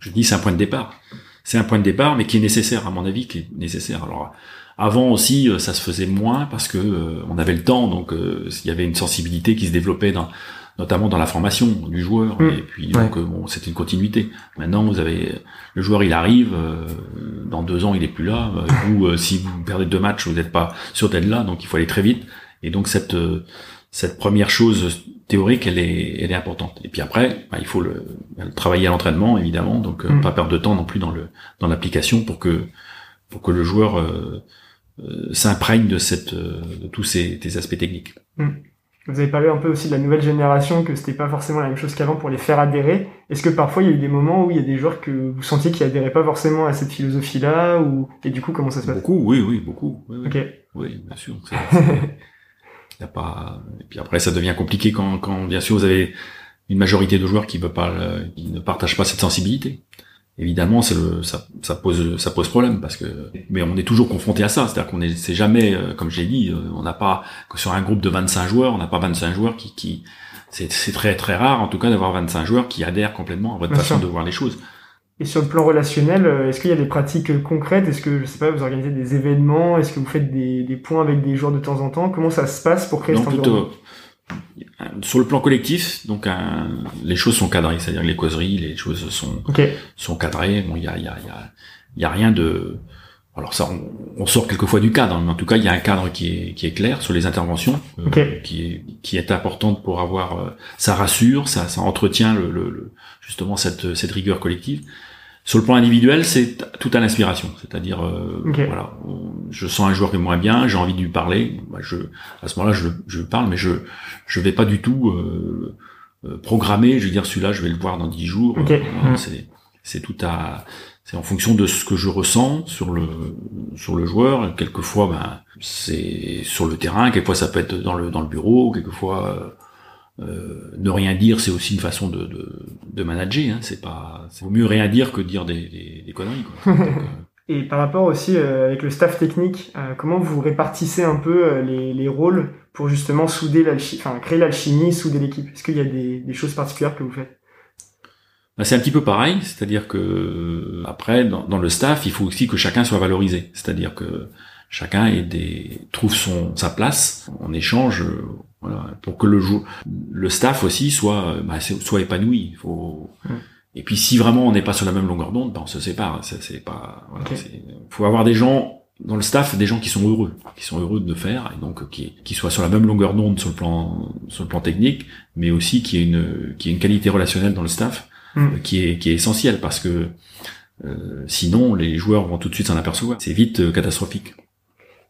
je dis c'est un point de départ. C'est un point de départ, mais qui est nécessaire à mon avis, qui est nécessaire. Alors avant aussi, euh, ça se faisait moins parce que euh, on avait le temps, donc euh, il y avait une sensibilité qui se développait dans, notamment dans la formation du joueur. Mm. Et puis donc bon, c'était une continuité. Maintenant, vous avez le joueur, il arrive, dans deux ans, il est plus là. vous, si vous perdez deux matchs, vous n'êtes pas sûr d'être là, donc il faut aller très vite. Et donc cette cette première chose théorique, elle est elle est importante. Et puis après, bah, il faut le, travailler à l'entraînement, évidemment. Donc mm. pas perdre de temps non plus dans le dans l'application pour que pour que le joueur euh, s'imprègne de cette euh, de tous ces, aspects techniques. Hmm. Vous avez parlé un peu aussi de la nouvelle génération, que c'était pas forcément la même chose qu'avant pour les faire adhérer. Est-ce que parfois il y a eu des moments où il y a des joueurs que vous sentiez qui adhéraient pas forcément à cette philosophie-là, ou et du coup comment ça se passe? Beaucoup, oui, oui, beaucoup. Oui, Ok. Oui, bien sûr. y a pas. Et puis après, ça devient compliqué quand, quand bien sûr vous avez une majorité de joueurs qui veut pas, qui ne partagent pas cette sensibilité évidemment c'est le ça, ça, pose ça pose problème parce que mais on est toujours confronté à ça. C'est-à-dire qu'on est c'est jamais euh, comme j'ai dit euh, on n'a pas sur un groupe de 25 joueurs on n'a pas 25 joueurs qui qui c'est très très rare en tout cas d'avoir 25 joueurs qui adhèrent complètement à votre façon de voir les choses. Et sur le plan relationnel, euh, est-ce qu'il y a des pratiques concrètes? Est-ce que, je sais pas, vous organisez des événements? Est-ce que vous faites des, des points avec des joueurs de temps en temps? Comment ça se passe pour créer ce environnement? Sur le plan collectif, donc les choses sont cadrées, c'est-à-dire les causeries, les choses sont sont cadrées. Bon, il y a il y a il y a, rien de alors ça, on, sort quelquefois du cadre, mais en tout cas, il y a un cadre qui est, qui est clair sur les interventions, euh, qui, est, qui est importante pour avoir, euh, ça rassure, ça, ça entretient le, le, justement cette, cette rigueur collective. Sur le plan individuel, c'est tout à l'inspiration, c'est-à-dire, euh, voilà, je sens un joueur qui me bien, j'ai envie de lui parler, bah, je, à ce moment-là, je, je parle, mais je, je vais pas du tout euh, programmer, je veux dire, celui-là, je vais le voir dans dix jours. Mmh. c'est, c'est tout à c'est en fonction de ce que je ressens sur le sur le joueur. Quelquefois, ben, c'est sur le terrain. Quelquefois, ça peut être dans le dans le bureau. Quelquefois, euh, ne rien dire, c'est aussi une façon de de, de manager. Hein. C'est pas, c'est vaut mieux rien dire que dire des des, des conneries. Quoi. Donc, euh, Et par rapport aussi euh, avec le staff technique, euh, comment vous répartissez un peu euh, les, les rôles pour justement souder l'alchimie, enfin créer l'alchimie, souder l'équipe? Est-ce qu'il y a des, des choses particulières que vous faites? Bah, c'est un petit peu pareil, c'est-à-dire que après dans, dans, le staff, il faut aussi que chacun soit valorisé, c'est-à-dire que chacun ait des trouve son sa place en échange, voilà, pour que le le staff aussi soit bah, soit épanoui. Faut Mm. et puis si vraiment on n'est pas sur la même longueur d'onde, bah, on se sépare. C'est, c'est pas voilà, c'est- faut avoir des gens dans le staff, des gens qui sont heureux, qui sont heureux de faire et donc qui qui soient sur la même longueur d'onde sur le plan sur le plan technique, mais aussi qui ait une qui ait une qualité relationnelle dans le staff Mm. euh, qui est qui est essentielle parce que euh, sinon les joueurs vont tout de suite s'en apercevoir. C'est vite euh, catastrophique.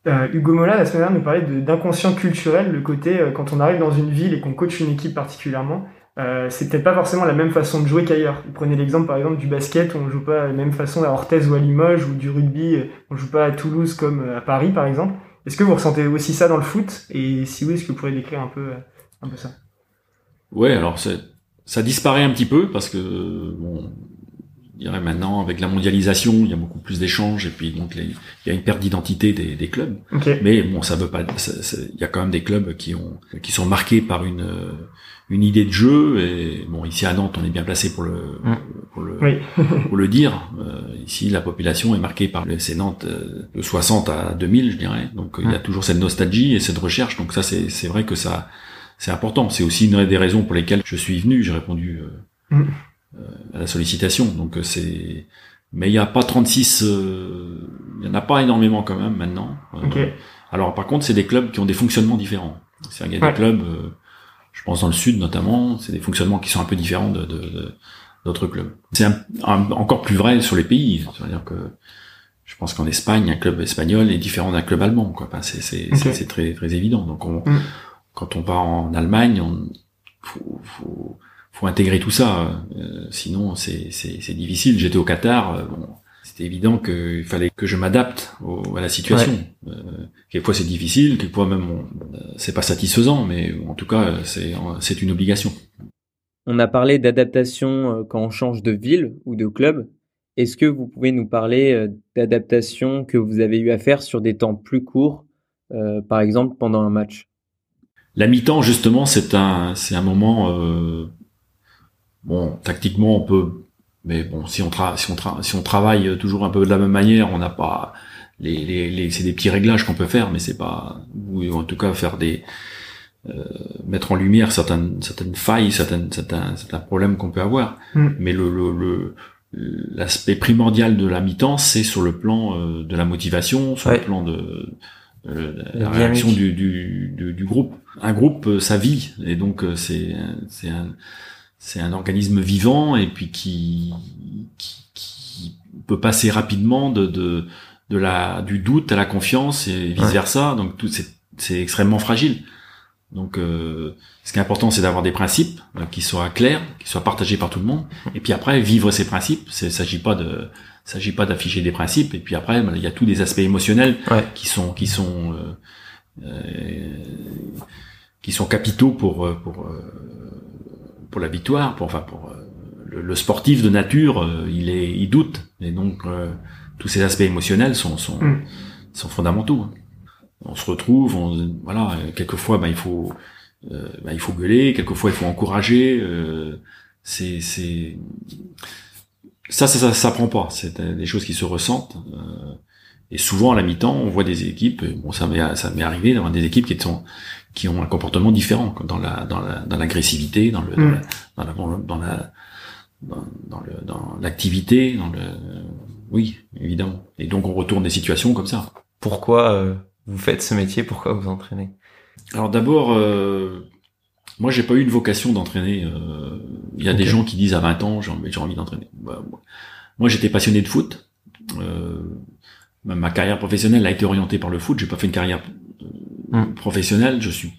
Euh, Hugo Mola, la semaine dernière, nous parlait d'inconscient culturel, le côté euh, quand on arrive dans une ville et qu'on coach une équipe particulièrement, euh, c'est peut-être pas forcément la même façon de jouer qu'ailleurs. Prenez l'exemple par exemple du basket, on joue pas de la même façon à Orthez ou à Limoges, ou du rugby, euh, on joue pas à Toulouse comme euh, à Paris par exemple. Est-ce que vous ressentez aussi ça dans le foot? Et si oui, est-ce que vous pourriez décrire un peu, euh, un peu ça? Ouais, alors ça disparaît un petit peu parce que bon, dirais maintenant avec la mondialisation, il y a beaucoup plus d'échanges et puis donc les- il y a une perte d'identité des, des clubs. Ok. Mais bon, ça veut pas. Il y a quand même des clubs qui ont qui sont marqués par une une idée de jeu et bon ici à Nantes on est bien placé pour le Mm. pour le Oui. pour le dire. Euh, ici la population est marquée par le FC Nantes euh, de 60 à 2000 je dirais. Donc il y a toujours cette nostalgie et cette recherche. Donc ça c'est c'est vrai que ça c'est important. C'est aussi une des raisons pour lesquelles je suis venu. J'ai répondu euh, Mm. Euh, à la sollicitation. Donc euh, c'est mais il n'y a pas 36 euh, il y en a pas énormément quand même maintenant. Euh, Ok. alors par contre, c'est des clubs qui ont des fonctionnements différents. A Ouais. des clubs, euh, je pense dans le sud notamment, c'est des fonctionnements qui sont un peu différents de de- de- d'autres clubs. C'est encore plus vrai sur les pays. C'est-à-dire que je pense qu'en Espagne, un club espagnol est différent d'un club allemand. Quoi. Enfin, c'est c'est Ok. c'est- c'est très très évident. Donc on, Mm. quand on va en Allemagne, on faut, faut, faut intégrer tout ça. euh, sinon, c'est difficile. J'étais au Qatar. euh, bon, c'était évident qu'il fallait que je m'adapte à la situation. Euh, quelquefois c'est difficile, quelquefois même on- c'est pas satisfaisant, mais en tout cas c'est une obligation. On a parlé d'adaptation quand on change de ville ou de club. Est-ce que vous pouvez nous parler d'adaptation que vous avez eu à faire sur des temps plus courts, par exemple pendant un match? La mi-temps justement c'est un moment bon tactiquement on peut mais bon si on tra si on tra si on travaille toujours un peu de la même manière on n'a pas les, les, les c'est des petits réglages qu'on peut faire mais c'est pas ou en tout cas faire des euh, mettre en lumière certaines certaines failles certaines certains certains problèmes qu'on peut avoir Mm. mais le le, le l'aspect primordial de la mi-temps c'est sur le plan euh, de la motivation sur Ouais. le plan de euh, La la réaction du, du, du, du groupe. Un groupe, euh, ça vit, et donc euh, c'est c'est un c'est un organisme vivant et puis qui qui, qui peut passer rapidement de, de de la du doute à la confiance et vice versa. Donc tout c'est c'est extrêmement fragile. Donc euh, ce qui est important, c'est d'avoir des principes euh, qui soient clairs, qui soient partagés par tout le monde. Et puis après, vivre ces principes. Il s'agit pas de s'agit pas d'afficher des principes. Et puis après, ben, il y a tous les aspects émotionnels Ouais. qui sont qui sont euh, euh, qui sont capitaux pour euh, pour euh, pour la victoire, pour enfin pour euh, le, le sportif de nature, euh, il est il doute et donc euh, tous ces aspects émotionnels sont sont Mm. sont fondamentaux. On se retrouve, on, voilà, quelquefois ben il faut euh, ben, il faut gueuler, quelquefois il faut encourager. euh, c'est c'est ça, ça, ça s'apprend pas. C'est des choses qui se ressentent. euh, et souvent à la mi-temps, on voit des équipes. Bon, ça m'est ça m'est arrivé d'avoir des équipes qui sont qui ont un comportement différent dans la dans la dans l'agressivité, dans le dans Mm. la dans la dans la dans, dans le dans l'activité, dans le oui, évidemment. Et donc on retourne des situations comme ça. Pourquoi euh, vous faites ce métier? Pourquoi vous entraînez? Alors d'abord, euh, moi j'ai pas eu une vocation d'entraîner. euh, Il y a des gens qui disent à 20 ans j'ai envie, j'ai envie d'entraîner. Bah, moi- moi j'étais passionné de foot. Euh, ma, ma carrière professionnelle a été orientée par le foot. J'ai pas fait une carrière euh, Mm. professionnelle. Je suis,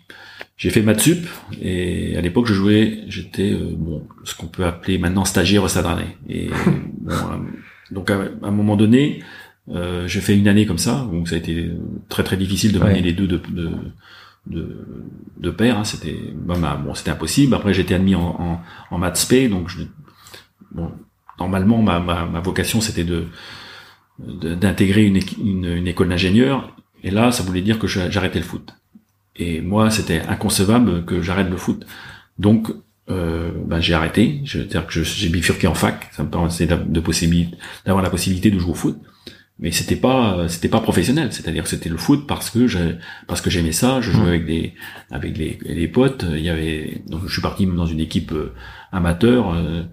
j'ai fait maths sup et à l'époque je jouais, j'étais euh, bon ce qu'on peut appeler maintenant stagiaire au Stade. Et bon, euh, donc à, à un moment donné, euh, j'ai fait une année comme ça où ça a été très très difficile de manier Ouais. les deux de, de de, de pair, hein, c'était bah, bah, bon, c'était impossible. Après, j'étais admis en, en, en maths spé, donc je, bon, normalement, ma, ma, ma vocation, c'était de d'intégrer une, une, une école d'ingénieur. Et là, ça voulait dire que j'arrêtais le foot. Et moi, c'était inconcevable que j'arrête le foot. Donc, euh, ben, j'ai arrêté. Je veux dire que j'ai bifurqué en fac. Ça me permettait de possibilité d'avoir la possibilité de jouer au foot. Mais c'était pas, c'était pas professionnel. C'est-à-dire que c'était le foot parce que j'ai, parce que j'aimais ça. Je jouais avec des, avec les, les potes. Il y avait, donc je suis parti dans une équipe euh, amateur euh,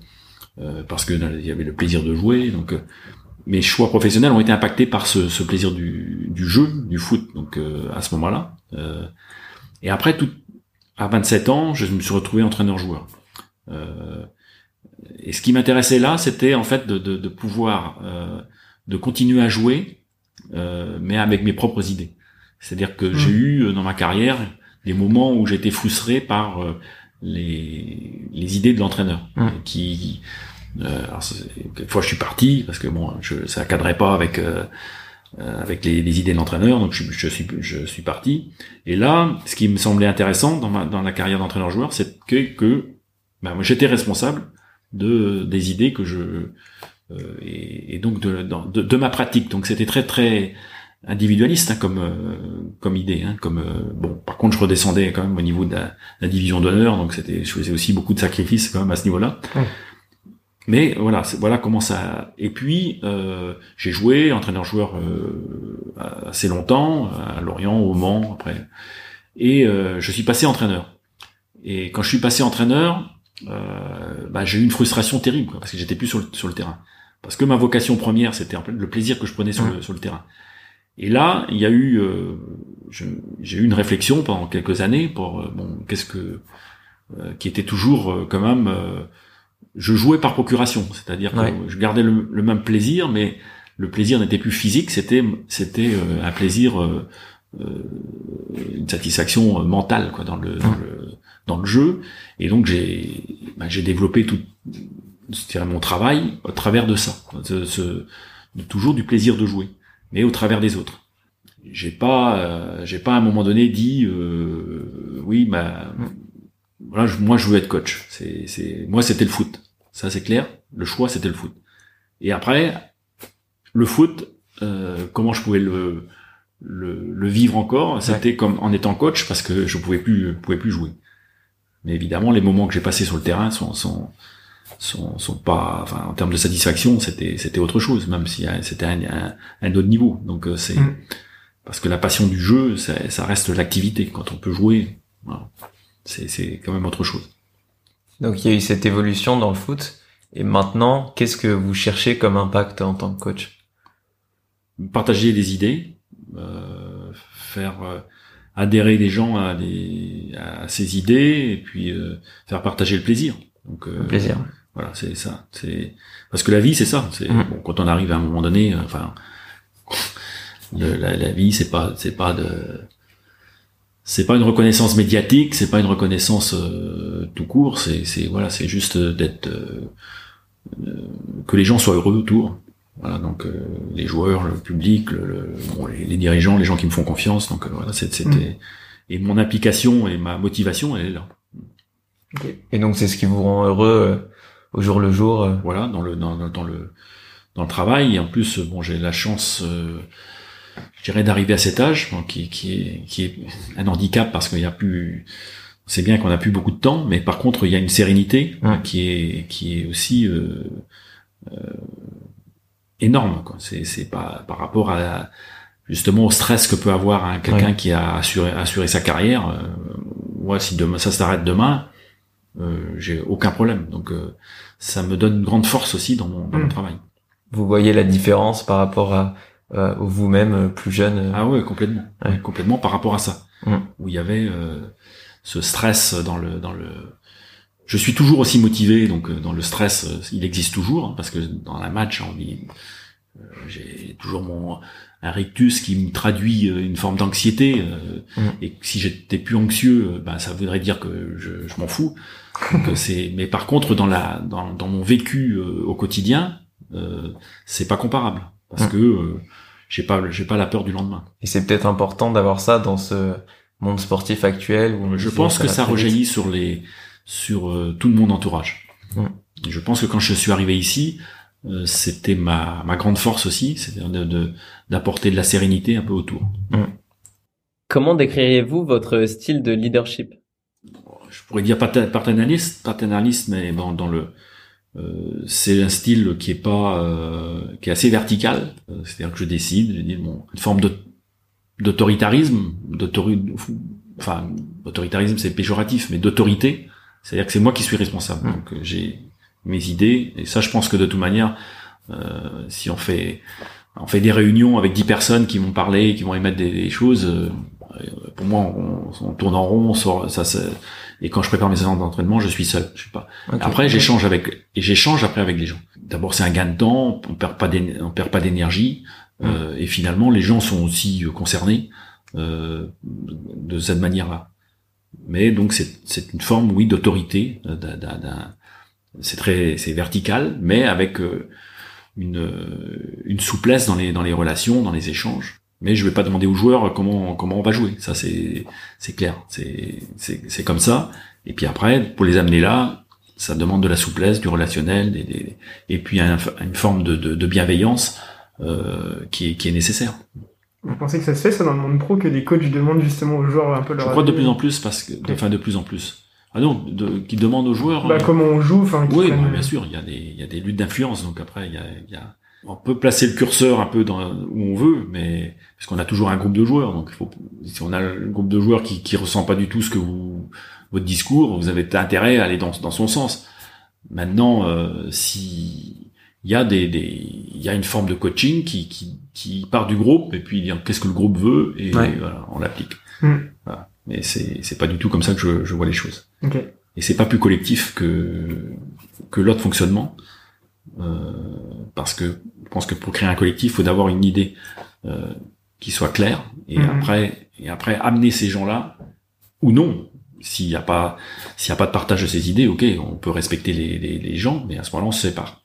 euh, parce que il y avait le plaisir de jouer. Donc, euh, mes choix professionnels ont été impactés par ce, ce plaisir du, du jeu, du foot. Donc, euh, à ce moment-là. Euh, et après, tout, à 27 ans, je me suis retrouvé entraîneur-joueur. Euh, et ce qui m'intéressait là, c'était en fait de, de, de pouvoir euh, de continuer à jouer, euh, mais avec mes propres idées. C'est-à-dire que j'ai eu euh, dans ma carrière des moments où j'étais frustré par euh, les, les idées de l'entraîneur, Mm. qui euh, alors, quelquefois je suis parti parce que bon, je, ça cadrait pas avec euh, avec les, les idées de l'entraîneur, donc je, je suis je suis parti. Et là, ce qui me semblait intéressant dans ma dans la carrière d'entraîneur-joueur, c'est que que ben, j'étais responsable de des idées que je euh, et, et donc de, de ma pratique. Donc c'était très très individualiste hein, comme euh, comme idée. Hein, comme euh, bon, par contre, je redescendais quand même au niveau de la, la division d'honneur, donc c'était je faisais aussi beaucoup de sacrifices quand même à ce niveau-là. Ouais. Mais voilà, voilà comment ça. Et puis euh, j'ai joué entraîneur-joueur euh, assez longtemps à Lorient, au Mans après, et euh, je suis passé entraîneur. Et quand je suis passé entraîneur, euh, bah, j'ai eu une frustration terrible quoi, parce que j'étais plus sur le, sur le terrain. Parce que ma vocation première, c'était le plaisir que je prenais sur, le, sur le terrain. Et là, il y a eu, euh, j'ai eu une réflexion pendant quelques années pour euh, bon, qu'est-ce que, euh, qui était toujours euh, quand même, euh, je jouais par procuration, c'est-à-dire que je gardais le, le même plaisir, mais le plaisir n'était plus physique, c'était c'était euh, un plaisir, euh, euh, une satisfaction euh, mentale quoi dans le, dans le dans le jeu. Et donc j'ai bah, j'ai développé tout mon travail au travers de ça, de, ce- de toujours du plaisir de jouer, mais au travers des autres. J'ai pas euh, j'ai pas à un moment donné dit euh, oui bah voilà je- moi je veux être coach. C'est c'est moi c'était le foot. Ça c'est clair. Le choix c'était le foot. Et après le foot euh, comment je pouvais le le, le vivre encore, c'était comme en étant coach parce que je pouvais plus pouvais plus jouer. Mais évidemment, les moments que j'ai passés sur le terrain sont sont sont, sont pas, enfin, en termes de satisfaction, c'était c'était autre chose, même si euh, c'était un, un, un autre niveau. Donc euh, c'est Mm. parce que la passion du jeu, ça, ça reste l'activité. Quand on peut jouer, voilà. C'est c'est quand même autre chose. Donc il y a eu cette évolution dans le foot. Et maintenant, qu'est-ce que vous cherchez comme impact en tant que coach? Partager des idées, euh, faire euh, adhérer les gens à, des, à ces idées, et puis euh, faire partager le plaisir. Donc euh, Le plaisir. Voilà, c'est ça. C'est parce que la vie, c'est ça. C'est Mhm. bon, quand on arrive à un moment donné, euh, enfin, le- la, la vie, c'est pas, c'est pas de, c'est pas une reconnaissance médiatique, c'est pas une reconnaissance euh, tout court. C'est, c'est voilà, c'est juste euh, d'être euh, euh, que les gens soient heureux autour. Voilà, donc euh, les joueurs, le public, le, le- bon, les, les dirigeants, les gens qui me font confiance. Donc euh, voilà, c'était et mon implication et ma motivation, elle est là. Et donc c'est ce qui vous rend heureux euh, au jour le jour. euh? voilà dans le dans, dans- dans le dans le travail et en plus bon j'ai la chance euh, je dirais d'arriver à cet âge bon, qui qui est qui est un handicap parce qu'il y a plus c'est bien qu'on a plus beaucoup de temps mais par contre il y a une sérénité Ouais. qui est qui est aussi euh, euh, énorme c'est c'est pas par rapport à justement au stress que peut avoir un quelqu'un Ouais. qui a assuré assuré sa carrière euh, moi si demain ça s'arrête demain euh, j'ai aucun problème donc euh, ça me donne une grande force aussi dans mon, dans mon Mm. travail vous voyez la différence par rapport à vous-même plus jeune. Ah ouais, complètement, complètement par rapport à ça, Mm. où il y avait ce stress dans le dans le. Je suis toujours aussi motivé, donc dans le stress, il existe toujours hein, parce que dans un match, envie, j'ai toujours mon un rictus qui me traduit une forme d'anxiété Mm. et si j'étais plus anxieux, ben ça voudrait dire que je, je m'en fous. Donc, c'est mais par contre dans la dans, dans mon vécu euh, au quotidien, euh, c'est pas comparable parce Mm. que euh, j'ai pas j'ai pas la peur du lendemain. Et c'est peut-être important d'avoir ça dans ce monde sportif actuel où Je pense que ça vite. rejaillit sur les sur euh, tout mon entourage. Mm. Je pense que quand je suis arrivé ici, euh, c'était ma ma grande force aussi, c'est-à-dire de d'apporter de la sérénité un peu autour. Comment décririez-vous votre style de leadership? Je pourrais dire pater- paternaliste, paternaliste, mais dans, dans le, euh, c'est un style qui est pas, euh, qui est assez vertical. Euh, C'est-à-dire que je décide, je dis bon, une forme d'autoritarisme, d'autori, enfin, autoritarisme c'est péjoratif, mais d'autorité. C'est-à-dire que c'est moi qui suis responsable. Mm. Donc euh, j'ai mes idées et ça, je pense que de toute manière, euh, si on fait on fait des réunions avec dix personnes qui vont parler, qui vont émettre des, des choses. euh, pour moi, on, on tourne en rond, on sort, ça, ça, et quand je prépare mes séances d'entraînement, je suis seul. Je suis pas. Après, j'échange avec et j'échange après avec les gens. D'abord, c'est un gain de temps, on perd pas on perd pas d'énergie, euh, et finalement, les gens sont aussi euh, concernés euh, de cette manière-là. Mais donc, c'est c'est une forme, oui, d'autorité. euh, C'est très, c'est vertical, mais avec euh, une une souplesse dans les dans les relations, dans les échanges. Mais je vais pas demander aux joueurs comment comment on va jouer. Ça, c'est c'est clair. C'est c'est comme ça. Et puis après, pour les amener là, ça demande de la souplesse, du relationnel, des, des- et puis un- une forme de, de, de bienveillance euh, qui, est, qui est nécessaire. Vous pensez que ça se fait ça dans le monde pro que des coachs demandent justement aux joueurs un peu leur Je crois de plus en plus parce que, enfin de plus en plus. Ah non, de, qui demandent aux joueurs. Bah hein. comment on joue, enfin. oui, prennent- bah, bien sûr, il y a des, il y a des luttes d'influence. Donc après, il y a, il y a, on peut placer le curseur un peu dans où on veut, mais parce qu'on a toujours un groupe de joueurs. Donc il faut, si on a le groupe de joueurs qui, qui ressent pas du tout ce que vous, votre discours, vous avez intérêt à aller dans, dans son sens. Maintenant, euh, si il y a des, des, il y a une forme de coaching qui, qui, qui part du groupe et puis dire qu'est-ce que le groupe veut et Ouais. voilà, on l'applique. Hmm. Voilà. Mais c'est, c'est pas du tout comme ça que je, je vois les choses Ok. et c'est pas plus collectif que que l'autre fonctionnement parce que je pense que pour créer un collectif il faut d'avoir une idée euh, qui soit claire et Mhm. après et après amener ces gens là ou non s'il n'y a pas s'il y a pas de partage de ces idées ok on peut respecter les, les, les gens mais à ce moment-là on se sépare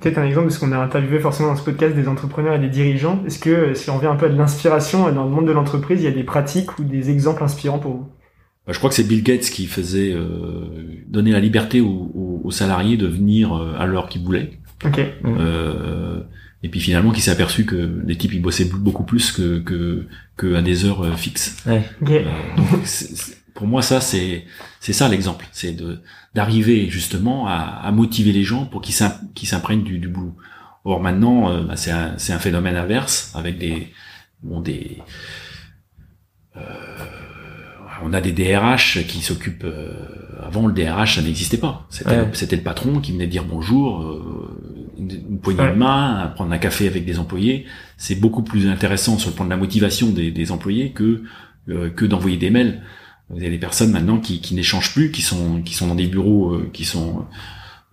Peut-être un exemple, parce qu'on a interviewé forcément dans ce podcast des entrepreneurs et des dirigeants. Est-ce que, euh, si on revient un peu à de l'inspiration euh, dans le monde de l'entreprise, il y a des pratiques ou des exemples inspirants pour vous? Bah, je crois que c'est Bill Gates qui faisait euh, donner la liberté aux, aux- aux salariés de venir euh, à l'heure qu'ils voulaient Ok. Euh, et puis finalement, qui s'est aperçu que les types ils bossaient beaucoup plus que que, que à des heures euh, fixes. Ok. Euh, donc c'est- c'est- pour moi, ça c'est c'est ça l'exemple, c'est de d'arriver justement à, à motiver les gens pour qu'ils s'im- qu'ils s'imprègnent du, du boulot. Or maintenant, euh, bah, c'est un c'est un phénomène inverse avec des bon des euh, on a des DRH qui s'occupent. euh, avant, le DRH, ça n'existait pas. C'était Ouais. le patron qui venait dire bonjour, euh, une, une poignée Ouais. de main, prendre un café avec des employés. C'est beaucoup plus intéressant sur le plan de la motivation des, des employés que euh, que d'envoyer des mails. Vous avez des personnes maintenant qui, qui n'échangent plus, qui sont qui sont dans des bureaux euh, qui sont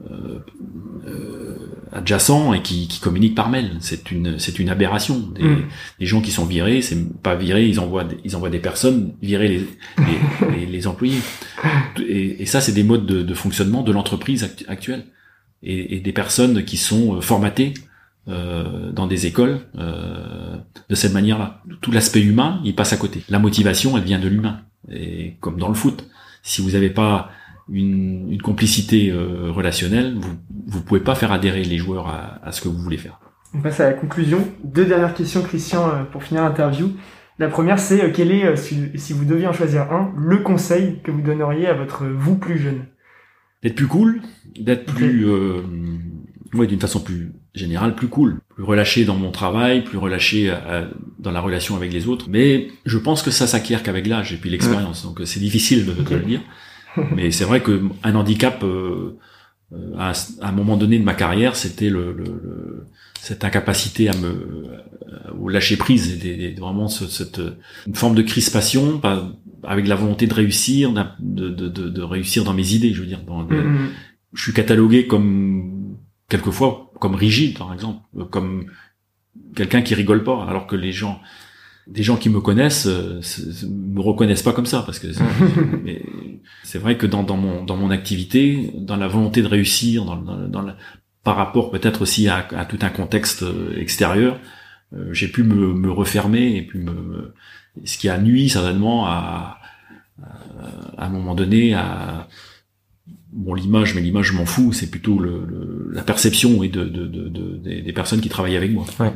euh, euh, adjacents et qui, qui communiquent par mail. C'est une c'est une aberration. Des, Mm. gens qui sont virés, c'est pas virés, ils envoient des, ils envoient des personnes virer les les, les, les employés. Et, et ça, c'est des modes de, de fonctionnement de l'entreprise actu- actuelle et, et des personnes qui sont euh, formatées euh, dans des écoles euh, de cette manière-là. Tout l'aspect humain, il passe à côté. La motivation, elle vient de l'humain. Et comme dans le foot, si vous n'avez pas une, une complicité euh, relationnelle, vous vous pouvez pas faire adhérer les joueurs à, à ce que vous voulez faire. On passe à la conclusion. Deux dernières questions, Christian, euh, pour finir l'interview. La première, c'est euh, quel est, euh, si, si vous deviez en choisir un, le conseil que vous donneriez à votre vous plus jeune? D'être plus cool, d'être plus, euh, ouais, d'une façon plus générale, plus cool, plus relâché dans mon travail, plus relâché euh, dans la relation avec les autres. Mais je pense que ça s'acquiert qu'avec l'âge et puis l'expérience. Donc c'est difficile de, de le dire. Mais c'est vrai que un handicap euh, euh, à, un moment donné de ma carrière, c'était le, le, cette incapacité à me ou lâcher prise, et, vraiment cette une forme de crispation, avec la volonté de réussir, de, de, de, de réussir dans mes idées. Je veux dire, dans, mm-hmm. je suis catalogué comme quelquefois comme rigide, par exemple, comme quelqu'un qui rigole pas, alors que les gens des gens qui me connaissent euh, me reconnaissent pas comme ça parce que c'est vrai que dans, dans mon dans mon activité dans la volonté de réussir dans, dans, par rapport peut-être aussi à, à, tout un contexte euh, extérieur euh, j'ai pu me, me, refermer et puis me ce qui a nuit certainement à à, un moment donné à bon l'image mais l'image je m'en fous c'est plutôt le, la perception et de, de, de, des personnes qui travaillent avec moi ouais.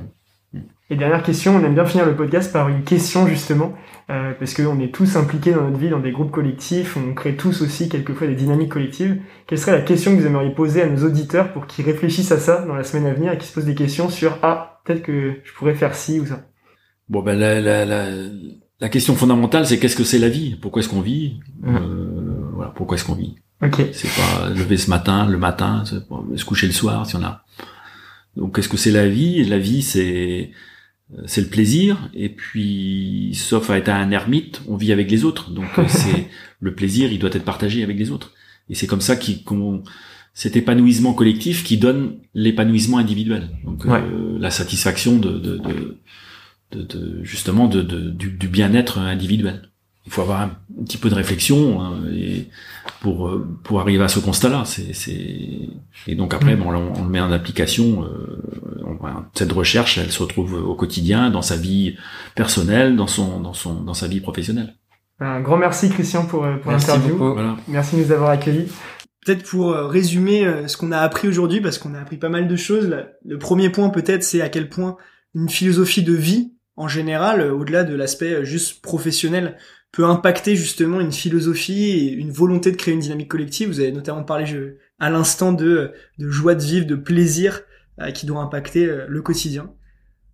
Et dernière question, on aime bien finir le podcast par une question justement, euh, parce qu'on est tous impliqués dans notre vie, dans des groupes collectifs, on crée tous aussi quelquefois des dynamiques collectives. Quelle serait la question que vous aimeriez poser à nos auditeurs pour qu'ils réfléchissent à ça dans la semaine à venir et qu'ils se posent des questions sur ah peut-être que je pourrais faire ci ou ça? Bon ben la, la, la, la question fondamentale c'est qu'est-ce que c'est la vie? Pourquoi est-ce qu'on vit? Mmh. euh, Voilà, pourquoi est-ce qu'on vit? Ok. C'est pas lever ce matin, le matin, se coucher le soir si on a. Donc qu'est-ce que c'est la vie? La vie c'est c'est le plaisir et puis sauf à être un ermite on vit avec les autres. Donc c'est le plaisir il doit être partagé avec les autres. Et c'est comme ça qu'on cet épanouissement collectif qui donne l'épanouissement individuel. Donc euh, la satisfaction de, de, de, de justement de, du, du bien-être individuel. Il faut avoir un petit peu de réflexion hein, et pour euh, pour arriver à ce constat-là. C'est c'est et donc après, mm. bon, on, le met en application. Euh, cette recherche, elle se retrouve au quotidien, dans sa vie personnelle, dans son dans son dans sa vie professionnelle. Un grand merci Christian pour euh, pour l'interview. Voilà. Merci de nous avoir accueillis. Peut-être pour résumer ce qu'on a appris aujourd'hui, parce qu'on a appris pas mal de choses. Le premier point peut-être, c'est à quel point une philosophie de vie en général, au-delà de l'aspect juste professionnel, peut impacter justement une philosophie et une volonté de créer une dynamique collective. Vous avez notamment parlé je, à l'instant de, de joie de vivre, de plaisir euh, qui doit impacter euh, le quotidien.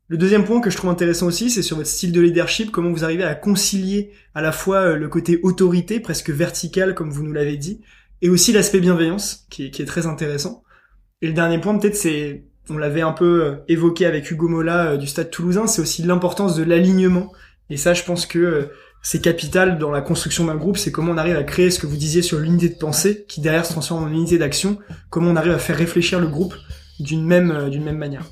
Le deuxième point que je trouve intéressant aussi, c'est sur votre style de leadership, comment vous arrivez à concilier à la fois euh, le côté autorité, presque vertical comme vous nous l'avez dit, et aussi l'aspect bienveillance, qui est, qui est très intéressant. Et le dernier point peut-être c'est, on l'avait un peu évoqué avec Hugo Mola du Stade Toulousain, c'est aussi l'importance de l'alignement. Et ça, je pense que c'est capital dans la construction d'un groupe, c'est comment on arrive à créer ce que vous disiez sur l'unité de pensée, qui derrière se transforme en unité d'action, comment on arrive à faire réfléchir le groupe d'une même, euh, d'une même manière.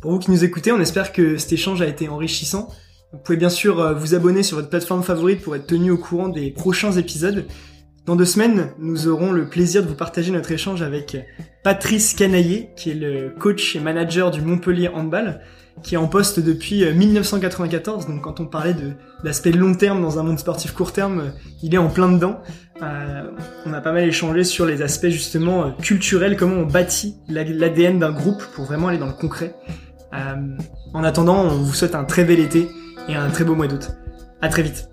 Pour vous qui nous écoutez, on espère que cet échange a été enrichissant. Vous pouvez bien sûr euh, vous abonner sur votre plateforme favorite pour être tenu au courant des prochains épisodes. Dans deux semaines, nous aurons le plaisir de vous partager notre échange avec Patrice Canaillé, qui est le coach et manager du Montpellier Handball qui est en poste depuis 1994. Euh, Donc quand on parlait de l'aspect long terme dans un monde sportif court terme, euh, il est en plein dedans. Euh, on a pas mal échangé sur les aspects justement culturels, comment on bâtit l'ADN d'un groupe pour vraiment aller dans le concret. En attendant, on vous souhaite un très bel été et un très beau mois d'août. À très vite.